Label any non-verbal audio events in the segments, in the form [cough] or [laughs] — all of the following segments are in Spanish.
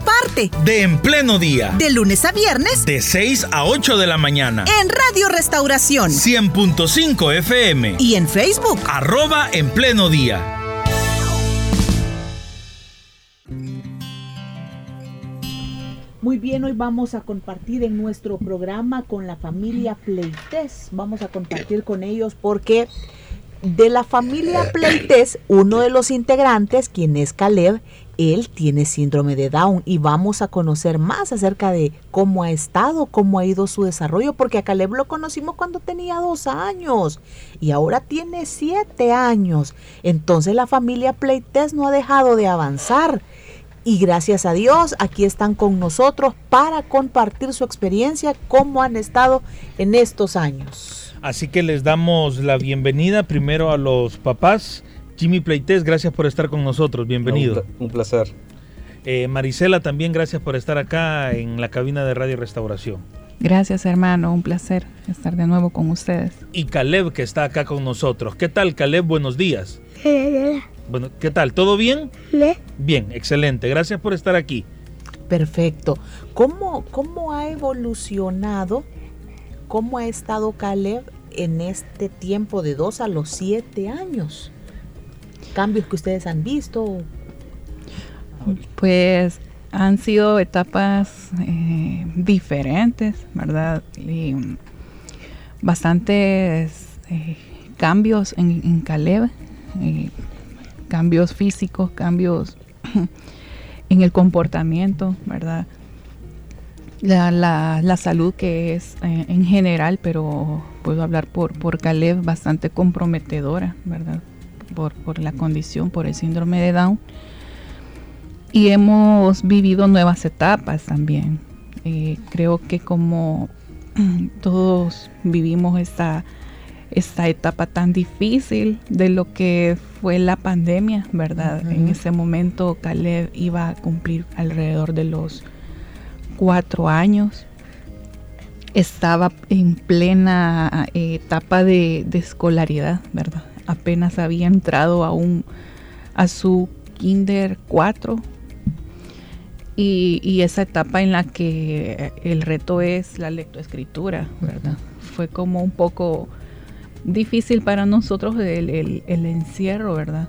parte de En Pleno Día. De lunes a viernes. De 6 a 8 de la mañana. En Radio Restauración. 100.5 FM. Y en Facebook. Arroba En Pleno Día. Muy bien, hoy vamos a compartir en nuestro programa con la familia Pleites. Vamos a compartir con ellos porque de la familia Pleites, uno de los integrantes, quien es Caleb, él tiene síndrome de Down y vamos a conocer más acerca de cómo ha estado, cómo ha ido su desarrollo, porque a Caleb lo conocimos cuando tenía dos años y ahora tiene siete años. Entonces la familia Pleites no ha dejado de avanzar. Y gracias a Dios, aquí están con nosotros para compartir su experiencia, cómo han estado en estos años. Así que les damos la bienvenida primero a los papás Jimmy Pleites, gracias por estar con nosotros, bienvenido. Un, placer. Eh, Marisela, también gracias por estar acá en la cabina de Radio Restauración. Gracias hermano, un placer estar de nuevo con ustedes. Y Caleb que está acá con nosotros. ¿Qué tal Caleb? Buenos días. Bueno, ¿qué tal? ¿Todo bien? Bien, excelente. Gracias por estar aquí. Perfecto. ¿Cómo, cómo ha evolucionado? ¿Cómo ha estado Caleb en este tiempo de dos a los siete años? Cambios que ustedes han visto? Pues han sido etapas eh, diferentes, ¿verdad? Y bastantes eh, cambios en, Caleb, eh, cambios físicos, cambios [clears throat] en el comportamiento, ¿verdad? La, la, salud que es en general, pero puedo hablar por, por Caleb, bastante comprometedora, ¿verdad? Por, la condición, por el síndrome de Down. Y hemos vivido nuevas etapas también. Eh, creo que como [clears throat] todos vivimos esta, esta etapa tan difícil de lo que fue la pandemia, ¿verdad? En ese momento Caleb iba a cumplir alrededor de los cuatro años. Estaba en plena eh, etapa de, de escolaridad, ¿verdad? Apenas había entrado a, un, a su kinder 4 y, esa etapa en la que el reto es la lectoescritura, ¿verdad? Fue como un poco difícil para nosotros el, el, encierro, ¿verdad?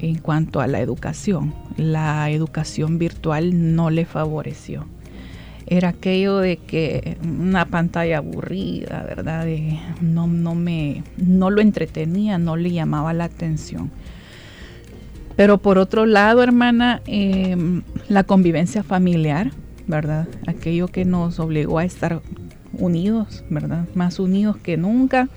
En cuanto a la educación. La educación virtual no le favoreció era aquello de que una pantalla aburrida, ¿verdad? no, no, me, no lo entretenía, no le llamaba la atención. Pero por otro lado, hermana, em, la convivencia familiar, ¿verdad? Aquello que nos obligó a estar unidos, ¿verdad? Más unidos que nunca.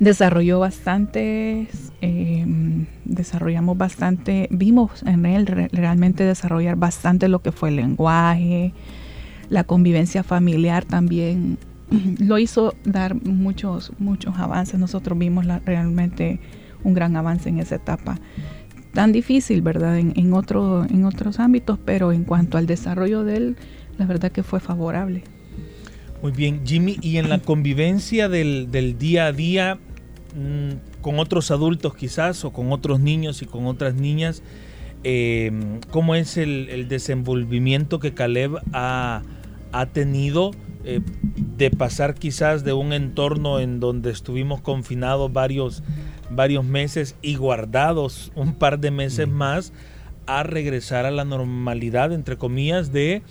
Desarrolló bastantes, em, desarrollamos bastante, vimos en él realmente desarrollar bastante lo que fue el lenguaje, la convivencia familiar también [clears throat] lo hizo dar muchos, muchos avances. Nosotros vimos realmente un gran avance en esa etapa. Tan difícil, ¿verdad? En, en, otro, en otros ámbitos, pero en cuanto al desarrollo de él, la verdad que fue favorable. Muy bien, Jimmy, y en la convivencia del, del día a día, Mm, con otros adultos quizás o con otros niños y con otras niñas, eh, cómo es el, desenvolvimiento que Caleb ha, tenido eh, de pasar quizás de un entorno en donde estuvimos confinados varios, varios meses y guardados un par de meses más a regresar a la normalidad, entre comillas, de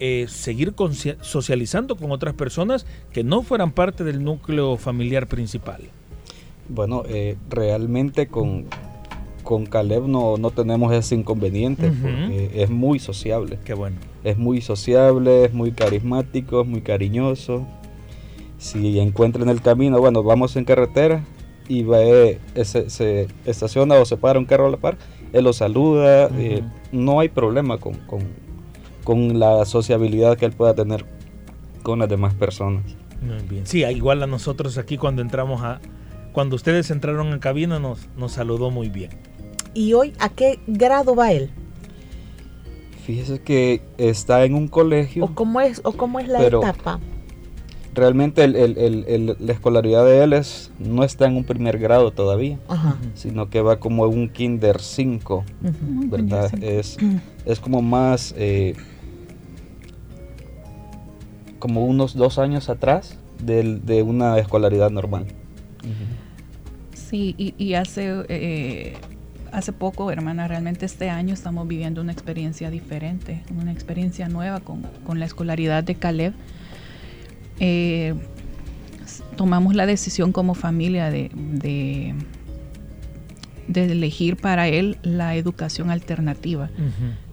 eh, seguir socializando con otras personas que no fueran parte del núcleo familiar principal. Bueno, eh, realmente con, con Caleb no, no tenemos ese inconveniente porque es muy sociable. Qué bueno. Es muy sociable, es muy carismático, es muy cariñoso. Si encuentra en el camino, bueno, vamos en carretera y ve, se, se estaciona o se para un carro a la par, él lo saluda, eh, no hay problema con, con, con la sociabilidad que él pueda tener con las demás personas. Muy bien. Sí, igual a nosotros aquí cuando entramos a, cuando ustedes entraron en cabina nos, nos saludó muy bien. ¿Y hoy a qué grado va él? Fíjese que está en un colegio. ¿O cómo es, o cómo es la etapa? Realmente la escolaridad de él es, no está en un primer grado todavía, sino que va como un kinder 5, ¿verdad? Es, es como más, eh, como unos dos años atrás de, una escolaridad normal. Sí, y, hace, eh, hace poco, hermana, realmente este año estamos viviendo una experiencia diferente, una experiencia nueva con, la escolaridad de Caleb. Eh, tomamos la decisión como familia de, de, elegir para él la educación alternativa,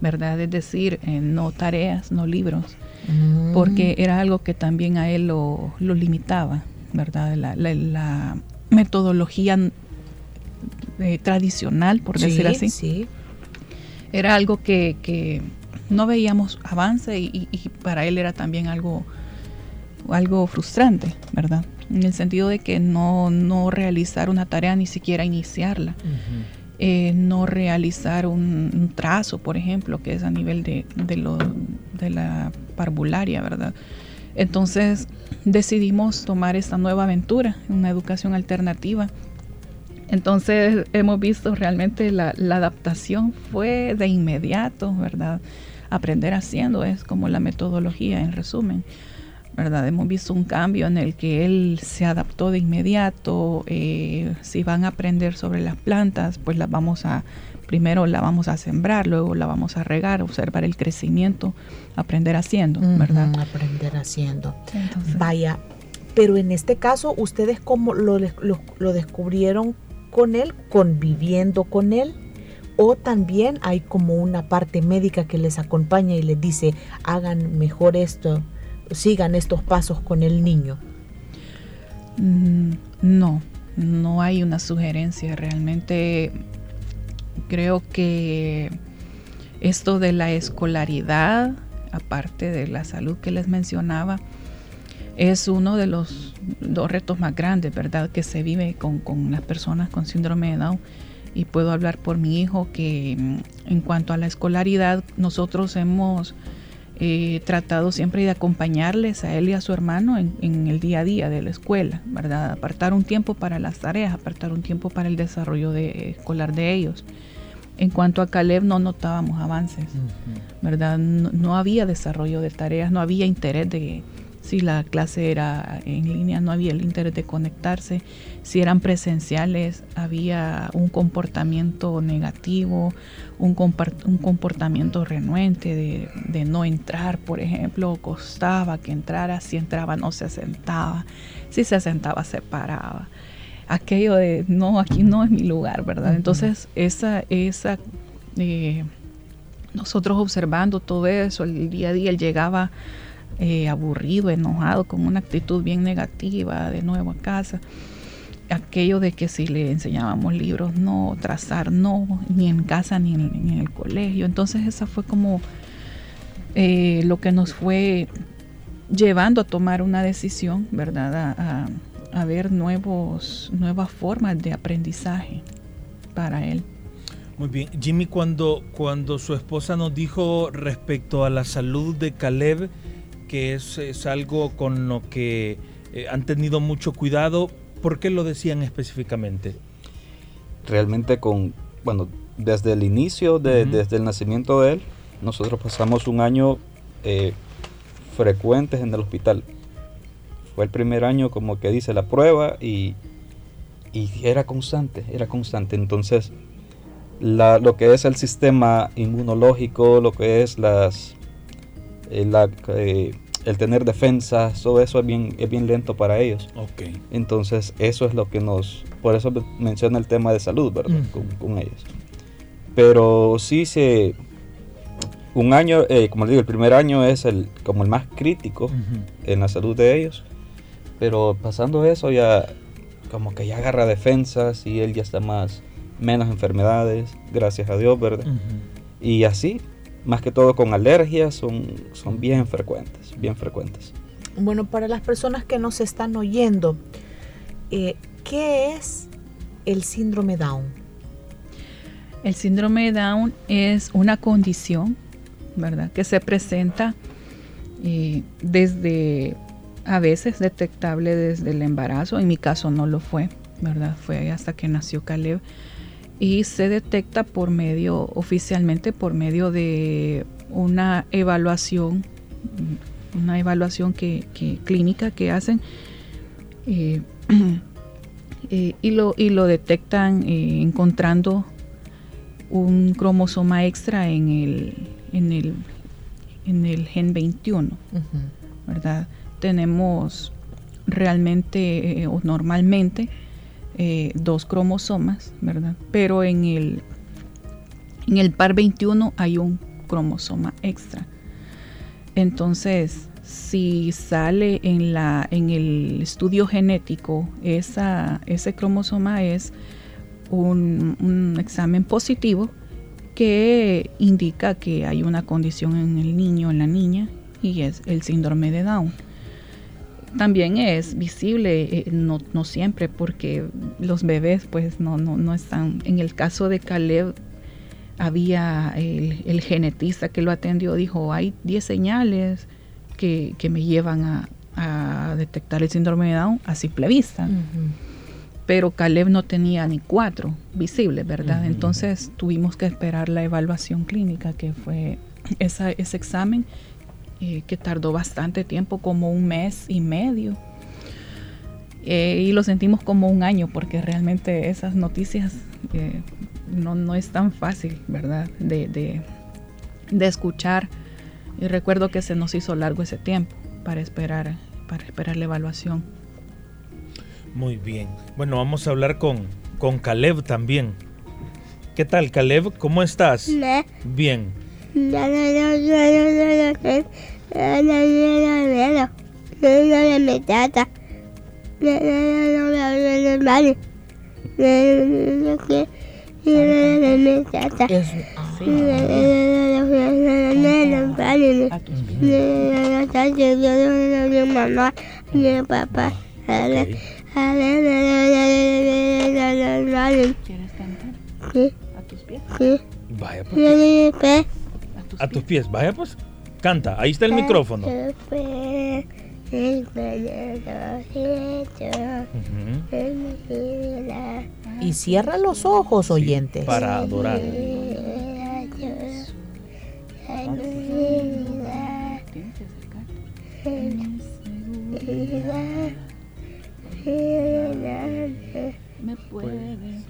¿verdad? Es decir, eh, no tareas, no libros, mm. porque era algo que también a él lo, limitaba, ¿verdad? La, metodología eh, tradicional, por decir así. Sí. Era algo que, no veíamos avance y, para él era también algo, algo frustrante, ¿verdad? En el sentido de que no, no realizar una tarea, ni siquiera iniciarla. Eh, no realizar un, trazo, por ejemplo, que es a nivel de, de, la parvularia, ¿verdad? Entonces decidimos tomar esta nueva aventura, una educación alternativa. Entonces hemos visto realmente la, adaptación fue de inmediato, ¿verdad? Aprender haciendo es como la metodología en resumen. ¿verdad? Hemos visto un cambio en el que él se adaptó de inmediato. Eh, si van a aprender sobre las plantas, pues las vamos a, primero la vamos a sembrar, luego la vamos a regar, observar el crecimiento, aprender haciendo, ¿verdad? aprender haciendo. Vaya, pero en este caso, ¿ustedes cómo lo, lo descubrieron con él, conviviendo con él? o también hay como una parte médica que les acompaña y les dice hagan mejor esto, sigan estos pasos con el niño? Mm, no, no hay una sugerencia. Realmente creo que esto de la escolaridad, aparte de la salud que les mencionaba, es uno de los dos retos más grandes, ¿verdad?, que se vive con, con las personas con síndrome de Down. Y puedo hablar por mi hijo que mm, en cuanto a la escolaridad, nosotros hemos He tratado siempre de acompañarles a él y a su hermano en, el día a día de la escuela, ¿verdad? Apartar un tiempo para las tareas, apartar un tiempo para el desarrollo de, escolar de ellos. En cuanto a Caleb no notábamos avances, ¿verdad? no, había desarrollo de tareas, no había interés de, si la clase era en línea, no había el interés de conectarse. Si eran presenciales, había un comportamiento negativo, un, comportamiento renuente de, no entrar, por ejemplo, costaba que entrara, si entraba no se sentaba, si se sentaba se paraba. Aquello de, no, aquí no es mi lugar, ¿verdad? Entonces, esa, esa, eh, nosotros observando todo eso, el día a día, él llegaba eh, aburrido, enojado, con una actitud bien negativa de nuevo a casa. Aquello de que si le enseñábamos libros, no, trazar, no, ni en casa ni en, el colegio. Entonces esa fue como eh, lo que nos fue llevando a tomar una decisión, ¿verdad? A, a, ver nuevos, nuevas formas de aprendizaje para él. Muy bien, Jimmy, cuando, cuando su esposa nos dijo respecto a la salud de Caleb, que es, algo con lo que eh, han tenido mucho cuidado. ¿Por qué lo decían específicamente? Realmente con, bueno, desde el inicio, desde el nacimiento de él, nosotros pasamos un año eh, frecuentes en el hospital. Fue el primer año como que dice la prueba y, y era constante, era constante. Entonces, lo que es el sistema inmunológico, lo que es las el, eh, el tener defensa, todo eso es bien, es bien lento para ellos. Okay. Entonces, eso es lo que nos. Por eso menciona el tema de salud, ¿verdad? con, ellos. Pero sí se. Un año, eh, como les digo, el primer año es el, como el más crítico en la salud de ellos. Pero pasando eso, ya. Como que ya agarra defensas y él ya está más. Menos enfermedades, gracias a Dios, ¿verdad? Y así, más que todo con alergias, son, son bien frecuentes, bien frecuentes. Bueno, para las personas que nos están oyendo, eh, ¿qué es el síndrome Down? El síndrome de Down es una condición, ¿verdad? Que se presenta eh, desde, a veces detectable desde el embarazo. En mi caso no lo fue, ¿verdad? Fue hasta que nació Caleb. Y se detecta por medio, oficialmente por medio de una evaluación, una evaluación que, clínica que hacen. Eh, [clears throat] eh, y, lo, y lo detectan encontrando un cromosoma extra en el, en el, en el gen 21, ¿verdad? Tenemos realmente eh, o normalmente eh, dos cromosomas, ¿verdad? Pero en el, en el par 21 hay un cromosoma extra. Entonces, si sale en, la, en el estudio genético, esa, ese cromosoma es un, examen positivo que indica que hay una condición en el niño en la niña y es el síndrome de Down. También es visible, eh, no, siempre, porque los bebés pues no, no, están. En el caso de Caleb había el, genetista que lo atendió, dijo, hay 10 señales que, me llevan a, detectar el síndrome de Down a simple vista pero Caleb no tenía ni cuatro visibles, ¿verdad? Entonces tuvimos que esperar la evaluación clínica, que fue ese examen eh, que tardó bastante tiempo, como un mes y medio. Eh, y lo sentimos como un año, porque realmente esas noticias eh, no, no, es tan fácil, ¿verdad? De, de, de escuchar. Y recuerdo que se nos hizo largo ese tiempo para esperar, para esperar la evaluación. Muy bien. Bueno, vamos a hablar con, con Caleb también. ¿Qué tal, Caleb? ¿Cómo estás? Bien. Papá. ¿Quieres cantar? Sí. ¿A tus pies? Sí. Vaya pues. ¿A tus, pies? Vaya pues. Canta, ahí está el micrófono. Y cierra los ojos, oyentes. para adorar. Me puedes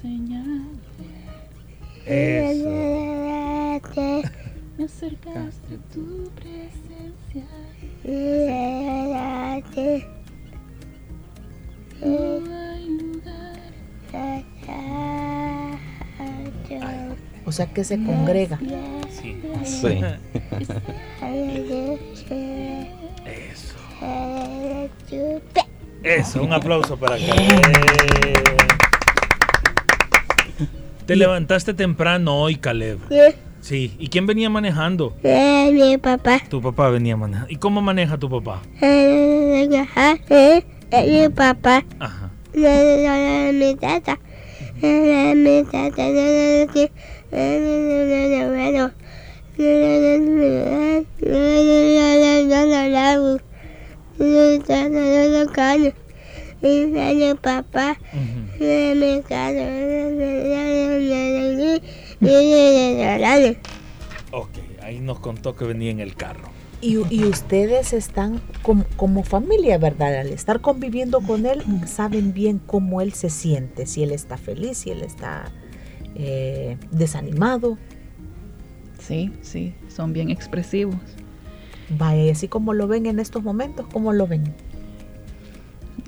enseñar. Eso. Acercaste a tu presencia. No hay lugar. O sea que se congrega. Sí. Sí. Eso. Eso, un aplauso para acá. Te levantaste temprano hoy, Caleb. Sí. ¿Y quién venía manejando? Eh, mi papá. Tu papá venía manejando. ¿Y cómo maneja tu papá? Eh, eh, mi papá. Ajá. Mi tata. Mi tata. papá Ok, ahí nos contó que venía en el carro. Y, ustedes están como, familia, ¿verdad? Al estar conviviendo con él, saben bien cómo él se siente, si él está feliz, si él está eh, desanimado. Sí, sí, son bien expresivos. Vaya, y así como lo ven en estos momentos, ¿cómo lo ven?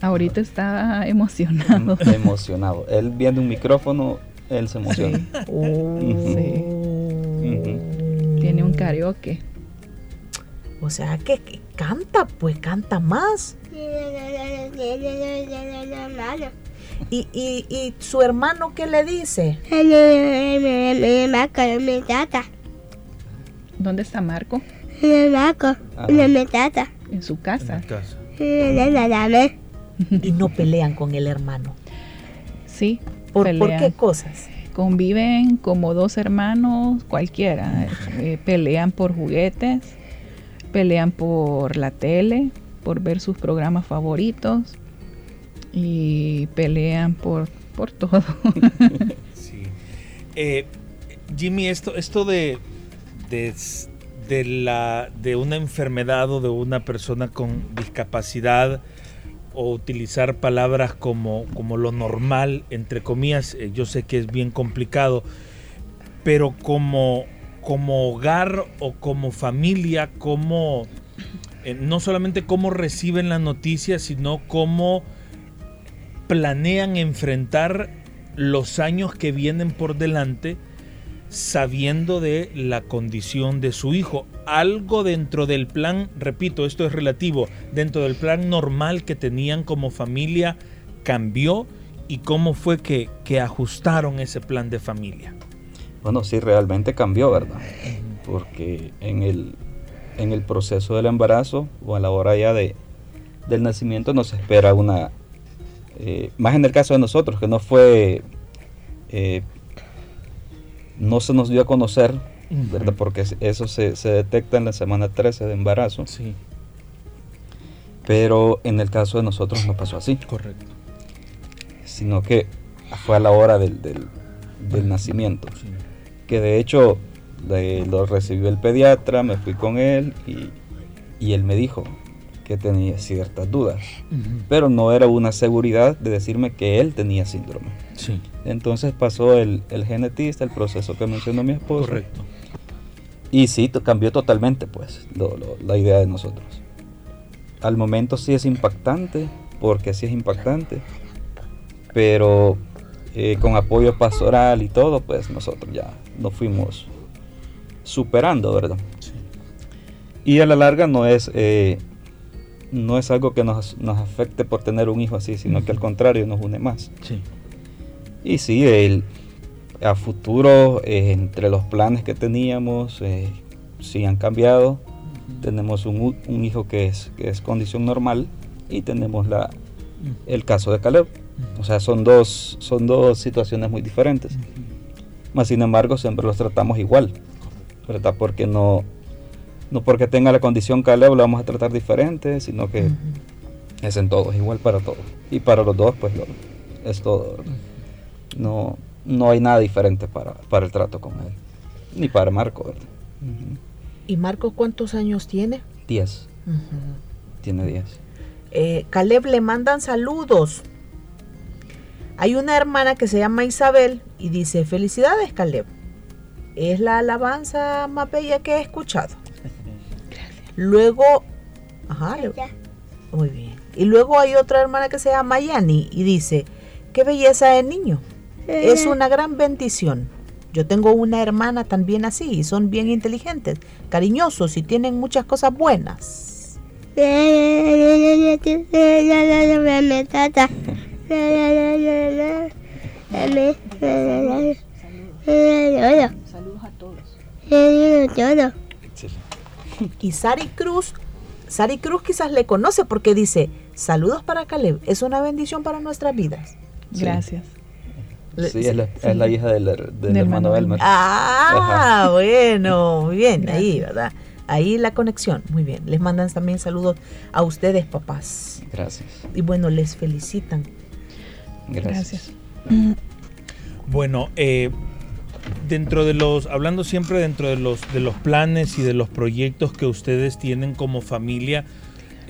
Ahorita está emocionado. [laughs] Emocionado. Él viendo un micrófono, él se emociona. Sí. Tiene un karaoke. O sea que, canta, pues canta más. ¿Y, y, y su hermano qué le dice? ¿Dónde está Marco? Marco. En su casa. En casa. y no pelean con el hermano. Sí. ¿Por, qué cosas? Conviven como dos hermanos cualquiera. Eh, pelean por juguetes, pelean por la tele, por ver sus programas favoritos y pelean por, por todo. [laughs] sí. Eh, Jimmy, esto, esto de, de, de, la, de una enfermedad o de una persona con discapacidad o utilizar palabras como, como lo normal, entre comillas, eh, yo sé que es bien complicado, pero como, como hogar o como familia, como eh, no solamente cómo reciben la noticia, sino cómo planean enfrentar los años que vienen por delante sabiendo de la condición de su hijo. Algo dentro del plan, repito, esto es relativo, dentro del plan normal que tenían como familia cambió y cómo fue que, que ajustaron ese plan de familia. Bueno, sí, realmente cambió, ¿verdad? Porque en el, en el proceso del embarazo o a la hora ya de, del nacimiento nos espera una, eh, más en el caso de nosotros, que no fue, eh, no se nos dio a conocer, ¿verdad? Porque eso se, detecta en la semana 13 de embarazo. Sí. Pero en el caso de nosotros no pasó así. Correcto. Sino que fue a la hora del, nacimiento. Que de hecho lo recibió el pediatra, me fui con él y, él me dijo que tenía ciertas dudas, pero no era una seguridad de decirme que él tenía síndrome. Sí. Entonces pasó el, genetista, el proceso que mencionó mi esposo. Correcto. Y sí, cambió totalmente pues la idea de nosotros. Al momento sí es impactante, porque sí es impactante, pero eh, con apoyo pastoral y todo, pues nosotros ya nos fuimos superando, ¿verdad? Y a la larga no es, eh, no es algo que nos, afecte por tener un hijo así, sino que al contrario nos une más. Sí. Y sí, el, a futuro, eh, entre los planes que teníamos, eh, sí han cambiado. Tenemos un, hijo que es, que es condición normal y tenemos la, el caso de Caleb. O sea, son dos, son dos situaciones muy diferentes. Más sin embargo, siempre los tratamos igual. ¿verdad? Porque no, no porque tenga la condición Caleb lo vamos a tratar diferente, sino que es en todos, igual para todos. Y para los dos, pues es todo. No, no hay nada diferente para, para el trato con él. Ni para Marco, ¿verdad? ¿Y Marco cuántos años tiene? Diez. Tiene diez. Eh, Caleb le mandan saludos. Hay una hermana que se llama Isabel y dice, felicidades Caleb es la alabanza más bella que he escuchado. Luego, ajá, muy bien. Y luego hay otra hermana que se llama Yani y dice, qué belleza de niño. Es una gran bendición. Yo tengo una hermana también así y son bien inteligentes, cariñosos y tienen muchas cosas buenas. Saludos a todos. Y Sari Cruz, Sari Cruz quizás le conoce porque dice, saludos para Caleb, es una bendición para nuestras vidas. Gracias. Sí, es, la, hija del, hermano Elmer. Ah, [laughs] bueno, muy [laughs] bien, ahí, ¿verdad? Ahí la conexión, muy bien. Les mandan también saludos a ustedes, papás. Gracias. Y bueno, les felicitan. Gracias. Bueno, eh, dentro de los, hablando siempre dentro de los, de los planes y de los proyectos que ustedes tienen como familia,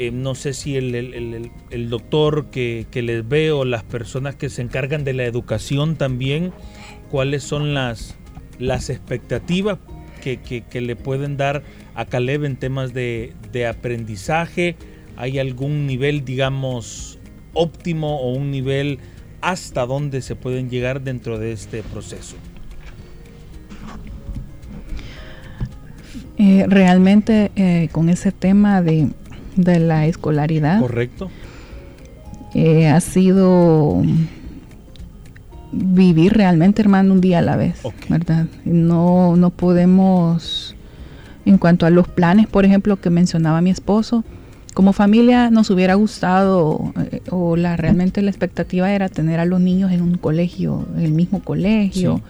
eh, no sé si el, doctor que, les ve o las personas que se encargan de la educación también, cuáles son las, las expectativas que, le pueden dar a Caleb en temas de, de aprendizaje. ¿Hay algún nivel, digamos, óptimo o un nivel hasta dónde se pueden llegar dentro de este proceso? Eh, realmente eh, con ese tema de, la escolaridad. Correcto. Eh, ha sido vivir realmente, hermano, un día a la vez, ¿verdad? No, no podemos, en cuanto a los planes, por ejemplo, que mencionaba mi esposo, como familia nos hubiera gustado eh, o la realmente la expectativa era tener a los niños en un colegio, en el mismo colegio,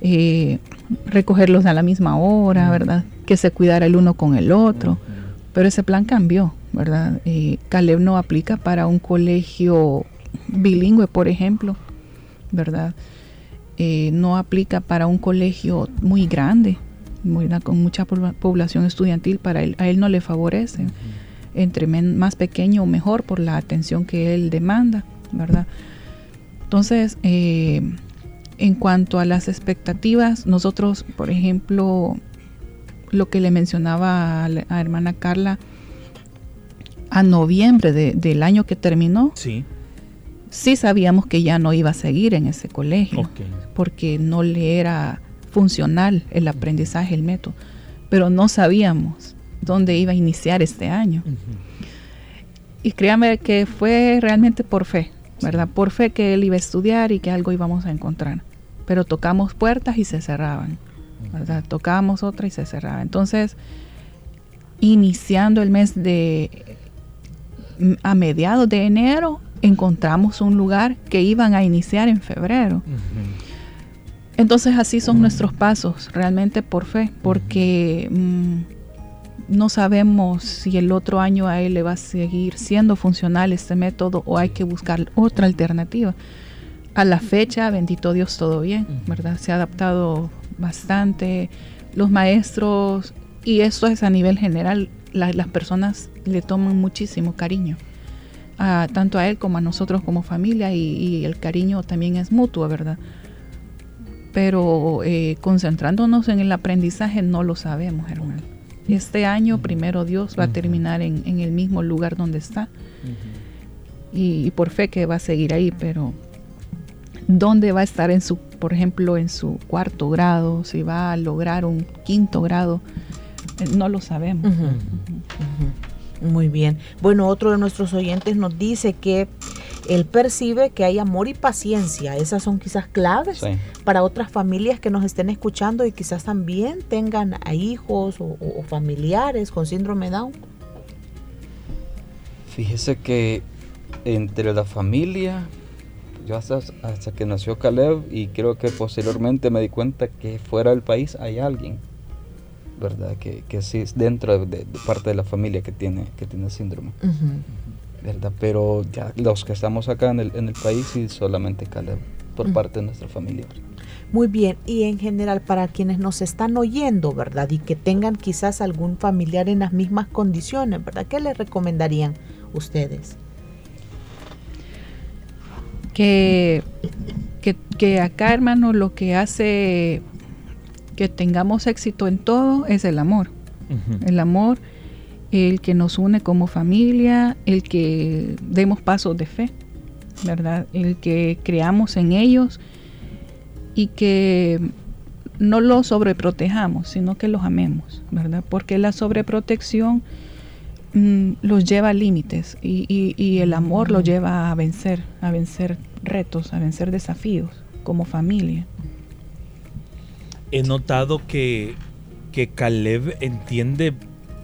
eh, recogerlos a la misma hora, ¿verdad? Que se cuidara el uno con el otro. Pero ese plan cambió, ¿verdad? Eh, Caleb no aplica para un colegio bilingüe, por ejemplo, ¿verdad? no aplica para un colegio muy grande, con mucha población estudiantil, para él, a él no le favorece entre más pequeño o mejor por la atención que él demanda, ¿verdad? Entonces, eh, en cuanto a las expectativas, nosotros, por ejemplo, lo que le mencionaba a la hermana Carla, a noviembre del año que terminó, sí. sí sabíamos que ya no iba a seguir en ese colegio, porque no le era funcional el aprendizaje, el método, pero no sabíamos dónde iba a iniciar este año. Y créame que fue realmente por fe, ¿verdad? Por fe que él iba a estudiar y que algo íbamos a encontrar. Pero tocamos puertas y se cerraban, ¿verdad? Tocábamos otra y se cerraba. Entonces, iniciando el mes de, a mediados de enero, encontramos un lugar que iban a iniciar en febrero. Entonces así son nuestros pasos, realmente por fe, porque no sabemos si el otro año a él le va a seguir siendo funcional este método o hay que buscar otra alternativa. A la fecha, bendito Dios, todo bien, ¿verdad? Se ha adaptado bastante. Los maestros, y esto es a nivel general, las personas le toman muchísimo cariño, tanto a él como a nosotros como familia, y, el cariño también es mutuo, ¿verdad? Pero eh, concentrándonos en el aprendizaje no lo sabemos, hermano. Este año, primero Dios, va a terminar en, el mismo lugar donde está. y, por fe que va a seguir ahí, pero ¿dónde va a estar en su, por ejemplo, en su cuarto grado? Si va a lograr un quinto grado, eh, no lo sabemos. Muy bien. Bueno, otro de nuestros oyentes nos dice que él percibe que hay amor y paciencia. Esas son quizás claves para otras familias que nos estén escuchando y quizás también tengan a hijos o, familiares con síndrome Down. Fíjese que entre la familia, yo hasta, que nació Caleb y creo que posteriormente me di cuenta que fuera del país hay alguien, ¿verdad? Que, que sí es dentro de, parte de la familia que tiene, que tiene síndrome. ¿verdad? Pero ya los que estamos acá en el, en el país y solamente Caleb por parte de nuestra familia. Muy bien, y en general para quienes nos están oyendo, ¿verdad? Y que tengan quizás algún familiar en las mismas condiciones, ¿verdad? ¿Qué les recomendarían ustedes? Que, que, acá, hermano, lo que hace que tengamos éxito en todo es el amor. El amor el que nos une como familia, el que demos pasos de fe, ¿verdad? El que creamos en ellos y que no los sobreprotejamos, sino que los amemos, ¿verdad? Porque la sobreprotección mm, los lleva a límites y, el amor los lleva a vencer, a vencer retos, a vencer desafíos como familia. He notado que, que Caleb entiende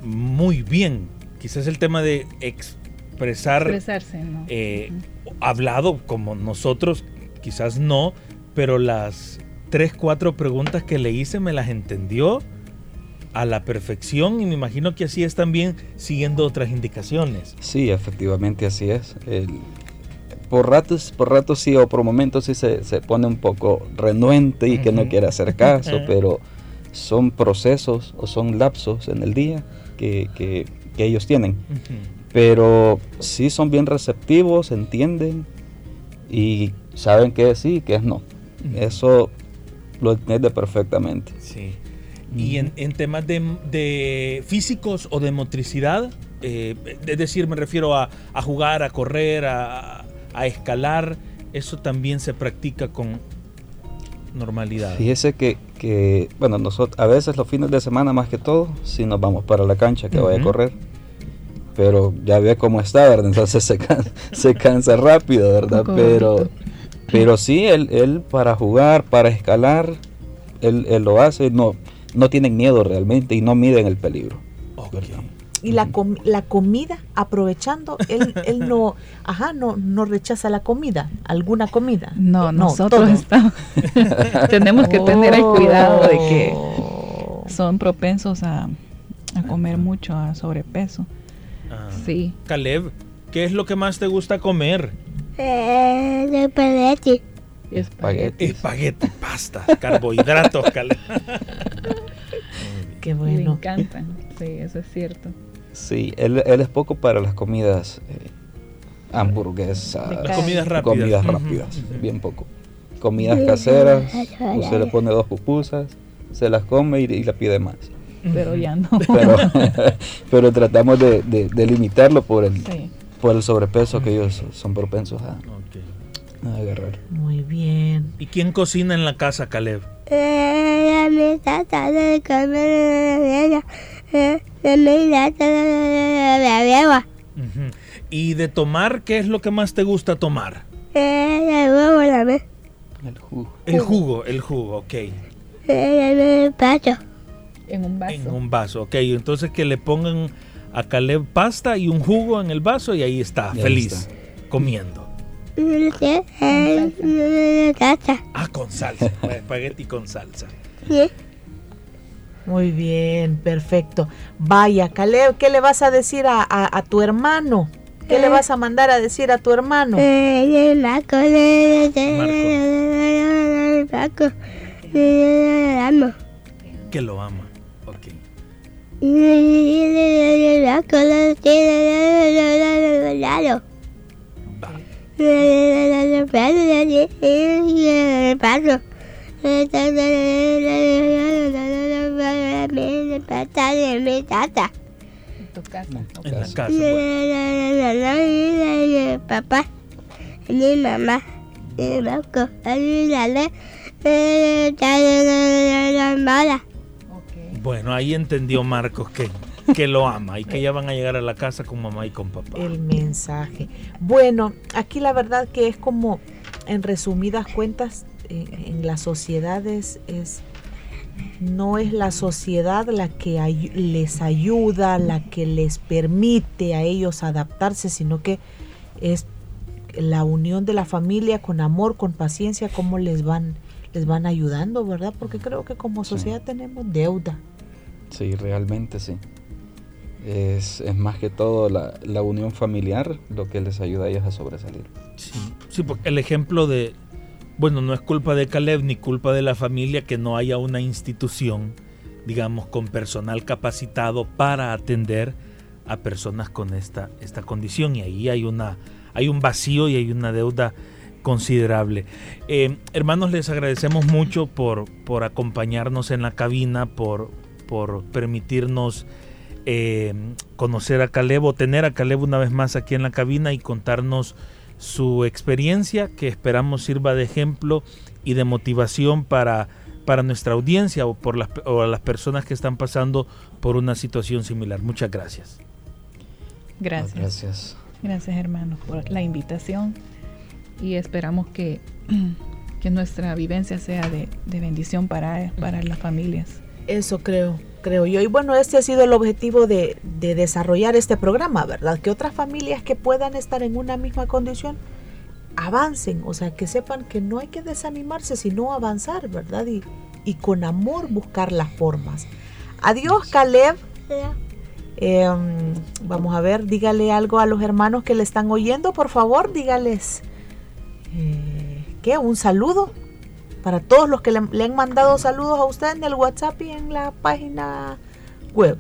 muy bien. Quizás el tema de expresar, expresarse, ¿no? Eh, hablado como nosotros, quizás no, pero las tres, cuatro preguntas que le hice me las entendió a la perfección y me imagino que así es también siguiendo otras indicaciones. Sí, efectivamente así es. por ratos, por ratos sí o por momentos sí se, pone un poco renuente y que no quiere hacer caso, [laughs] pero son procesos o son lapsos en el día que, ellos tienen. Pero sí son bien receptivos, entienden y saben qué es sí y qué es no. Eso lo entiende perfectamente. Sí. Y en, temas de, físicos o de motricidad, eh, es decir, me refiero a, jugar, a correr, a, a, escalar, eso también se practica con normalidad. Fíjese que que, bueno, nosotros a veces los fines de semana más que todo, si nos vamos para la cancha que vaya a correr. Pero ya ve cómo está, ¿verdad? Entonces se, se cansa rápido, ¿verdad? Pero, pero sí, él, él para jugar, para escalar, él, él, lo hace, no, no tienen miedo realmente y no miden el peligro. Y la, la comida, aprovechando, él, él no, ajá, no, no rechaza la comida, alguna comida. No, nosotros estamos, [laughs] tenemos que tener el cuidado de que oh. son propensos a, a comer mucho, a sobrepeso. Ah. Sí. Caleb, ¿qué es lo que más te gusta comer? Eh, espagueti. Espagueti. Espagueti, pasta, carbohidratos, Caleb. [laughs] Qué bueno. Me encantan, sí, eso es cierto. Sí, él, él es poco para las comidas, eh, hamburguesas, comidas rápidas. Comidas rápidas, bien poco. Comidas caseras, usted le pone dos pupusas, se las come y, la pide más. Pero ya no. Pero, [laughs] [laughs] tratamos de, de, limitarlo por el, por el sobrepeso que ellos son propensos a, a agarrar. Muy bien. ¿Y quién cocina en la casa, Caleb? ¿Y de tomar qué es lo que más te gusta tomar? El jugo. El jugo, el jugo, ok. En un vaso. En un vaso, ok. Entonces que le pongan a Caleb pasta y un jugo en el vaso y ahí está, feliz, comiendo. Ah, con salsa. Espagueti con salsa. Muy bien, perfecto. Vaya, Caleb, ¿qué le vas a decir a, tu hermano? ¿Qué le vas a mandar a decir a tu hermano? Marco. Que lo ama. Ok. En tu casa. En la casa. Papá, mi mamá, mi Bueno, ahí entendió Marcos que que lo ama y que ya van a llegar a la casa con mamá y con papá. El mensaje. Bueno, aquí la verdad que es como, en resumidas cuentas, en las sociedades es no es la sociedad la que les ayuda, la que les permite a ellos adaptarse, sino que es la unión de la familia con amor, con paciencia, cómo les van, les van ayudando, ¿verdad? Porque creo que como sociedad tenemos deuda. Sí, realmente sí. Es, más que todo la, la, unión familiar lo que les ayuda a ellos a sobresalir. Sí, sí, porque el ejemplo de, bueno, no es culpa de Caleb ni culpa de la familia que no haya una institución, digamos, con personal capacitado para atender a personas con esta, esta condición. Y ahí hay, una, hay un vacío y hay una deuda considerable. Eh, hermanos, les agradecemos mucho por, por acompañarnos en la cabina, por, por permitirnos eh, conocer a Caleb o tener a Caleb una vez más aquí en la cabina y contarnos su experiencia que esperamos sirva de ejemplo y de motivación para, para nuestra audiencia o, por las, o las personas que están pasando por una situación similar. Muchas gracias. Gracias. Gracias. Gracias hermanos por la invitación y esperamos que, [clears throat] que nuestra vivencia sea de, de bendición para, para las familias. Eso creo creo yo. Y bueno, este ha sido el objetivo de, desarrollar este programa, ¿verdad? Que otras familias que puedan estar en una misma condición avancen, o sea, que sepan que no hay que desanimarse, sino avanzar, ¿verdad? Y, y con amor buscar las formas. Adiós, Caleb. Em, vamos a ver, dígale algo a los hermanos que le están oyendo, por favor, dígales. Eh, ¿Qué? ¿Un saludo? Para todos los que le, han mandado saludos a usted en el WhatsApp y en la página web.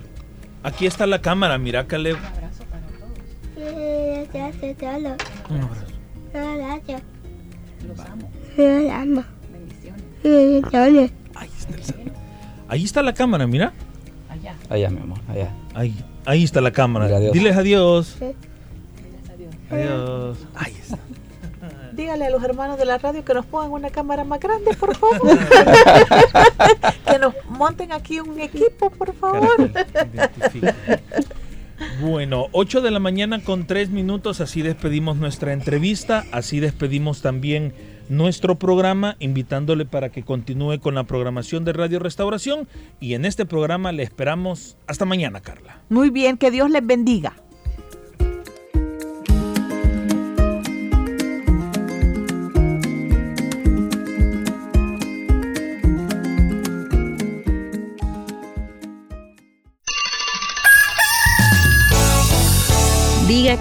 Aquí está la cámara, mira Caleb. Un abrazo para todos. Gracias. Un abrazo. Gracias. Los amo. Los amo. Bendiciones. Ahí está, el, ahí está la cámara, mira. Allá. Allá, mi amor, allá. Ahí, ahí está la cámara. Adiós. Diles adiós. Diles adiós. Adiós. Ahí está. Dígale a los hermanos de la radio que nos pongan una cámara más grande, por favor. [laughs] que nos monten aquí un equipo, por favor. Bueno, 8 de la mañana con 3 minutos, así despedimos nuestra entrevista, así despedimos también nuestro programa, invitándole para que continúe con la programación de Radio Restauración y en este programa le esperamos hasta mañana, Carla. Muy bien, que Dios les bendiga.